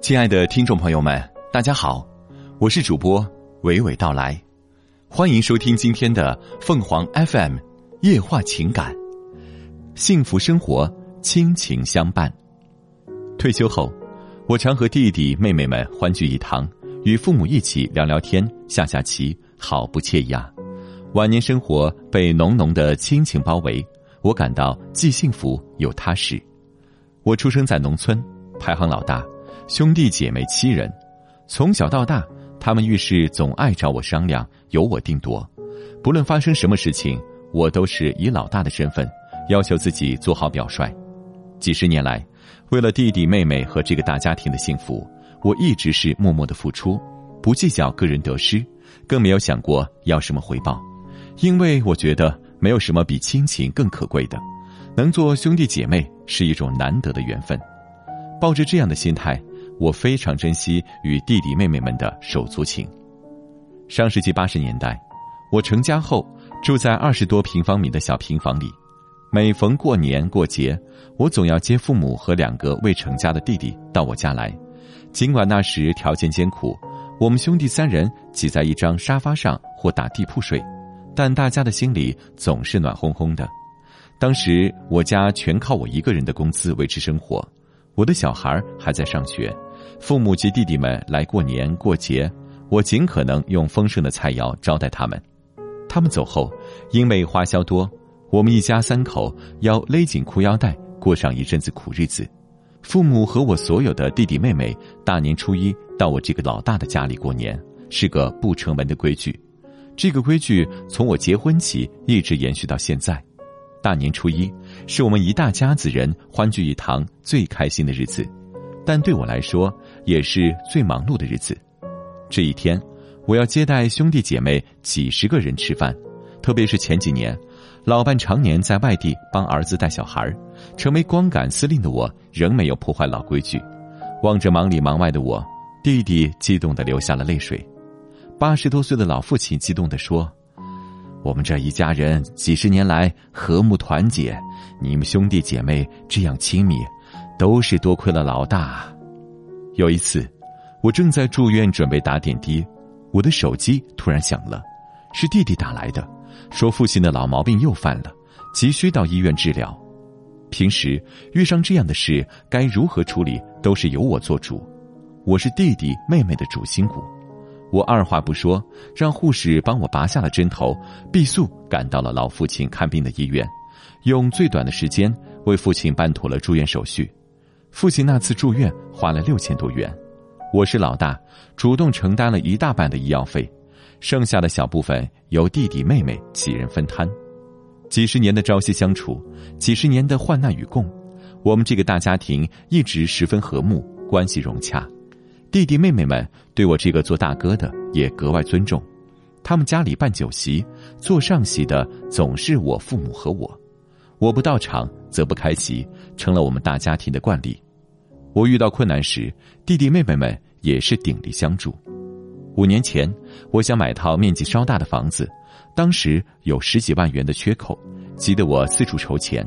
亲爱的听众朋友们，大家好，我是主播娓娓道来，欢迎收听今天的凤凰 FM 夜话情感，幸福生活，亲情相伴。退休后，我常和弟弟妹妹们欢聚一堂，与父母一起聊聊天、下下棋，好不惬意啊！晚年生活被浓浓的亲情包围，我感到既幸福又踏实。我出生在农村，排行老大。兄弟姐妹七人，从小到大，他们遇事总爱找我商量，由我定夺。不论发生什么事情，我都是以老大的身份，要求自己做好表率。几十年来，为了弟弟妹妹和这个大家庭的幸福，我一直是默默的付出，不计较个人得失，更没有想过要什么回报，因为我觉得没有什么比亲情更可贵的，能做兄弟姐妹是一种难得的缘分。抱着这样的心态。我非常珍惜与弟弟妹妹们的手足情。上世纪八十年代，我成家后住在二十多平方米的小平房里，每逢过年过节，我总要接父母和两个未成家的弟弟到我家来。尽管那时条件艰苦，我们兄弟三人挤在一张沙发上或打地铺睡，但大家的心里总是暖烘烘的。当时我家全靠我一个人的工资维持生活，我的小孩还在上学。父母及弟弟们来过年过节，我尽可能用丰盛的菜肴招待他们。他们走后，因为花销多，我们一家三口要勒紧裤腰带过上一阵子苦日子。父母和我所有的弟弟妹妹，大年初一到我这个老大的家里过年，是个不成文的规矩。这个规矩从我结婚起一直延续到现在。大年初一是我们一大家子人欢聚一堂最开心的日子。但对我来说，也是最忙碌的日子。这一天，我要接待兄弟姐妹几十个人吃饭，特别是前几年，老伴常年在外地帮儿子带小孩成为光杆司令的我，仍没有破坏老规矩。望着忙里忙外的我，弟弟激动的流下了泪水。八十多岁的老父亲激动的说：“我们这一家人几十年来和睦团结，你们兄弟姐妹这样亲密。”都是多亏了老大。有一次，我正在住院准备打点滴，我的手机突然响了，是弟弟打来的，说父亲的老毛病又犯了，急需到医院治疗。平时遇上这样的事该如何处理，都是由我做主。我是弟弟妹妹的主心骨，我二话不说，让护士帮我拔下了针头，必速赶到了老父亲看病的医院，用最短的时间为父亲办妥了住院手续。父亲那次住院花了六千多元，我是老大，主动承担了一大半的医药费，剩下的小部分由弟弟妹妹几人分摊。几十年的朝夕相处，几十年的患难与共，我们这个大家庭一直十分和睦，关系融洽。弟弟妹妹们对我这个做大哥的也格外尊重，他们家里办酒席，做上席的总是我父母和我。我不到场，则不开席，成了我们大家庭的惯例。我遇到困难时，弟弟妹妹们也是鼎力相助。五年前，我想买套面积稍大的房子，当时有十几万元的缺口，急得我四处筹钱。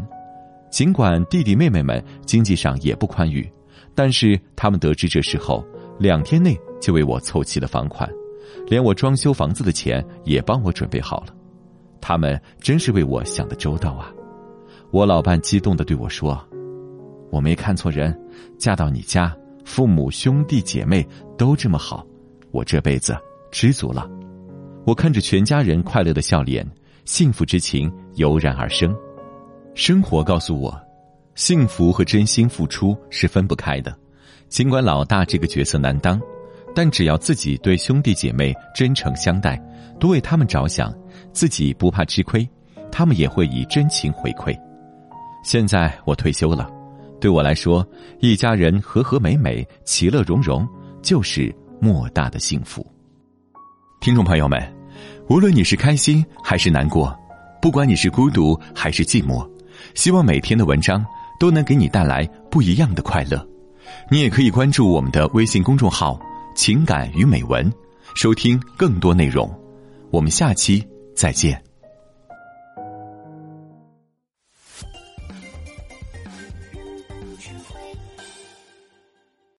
尽管弟弟妹妹们经济上也不宽裕，但是他们得知这事后，两天内就为我凑齐了房款，连我装修房子的钱也帮我准备好了。他们真是为我想的周到啊！我老伴激动的对我说：“我没看错人，嫁到你家，父母兄弟姐妹都这么好，我这辈子知足了。”我看着全家人快乐的笑脸，幸福之情油然而生。生活告诉我，幸福和真心付出是分不开的。尽管老大这个角色难当，但只要自己对兄弟姐妹真诚相待，多为他们着想，自己不怕吃亏，他们也会以真情回馈。现在我退休了，对我来说，一家人和和美美、其乐融融，就是莫大的幸福。听众朋友们，无论你是开心还是难过，不管你是孤独还是寂寞，希望每天的文章都能给你带来不一样的快乐。你也可以关注我们的微信公众号“情感与美文”，收听更多内容。我们下期再见。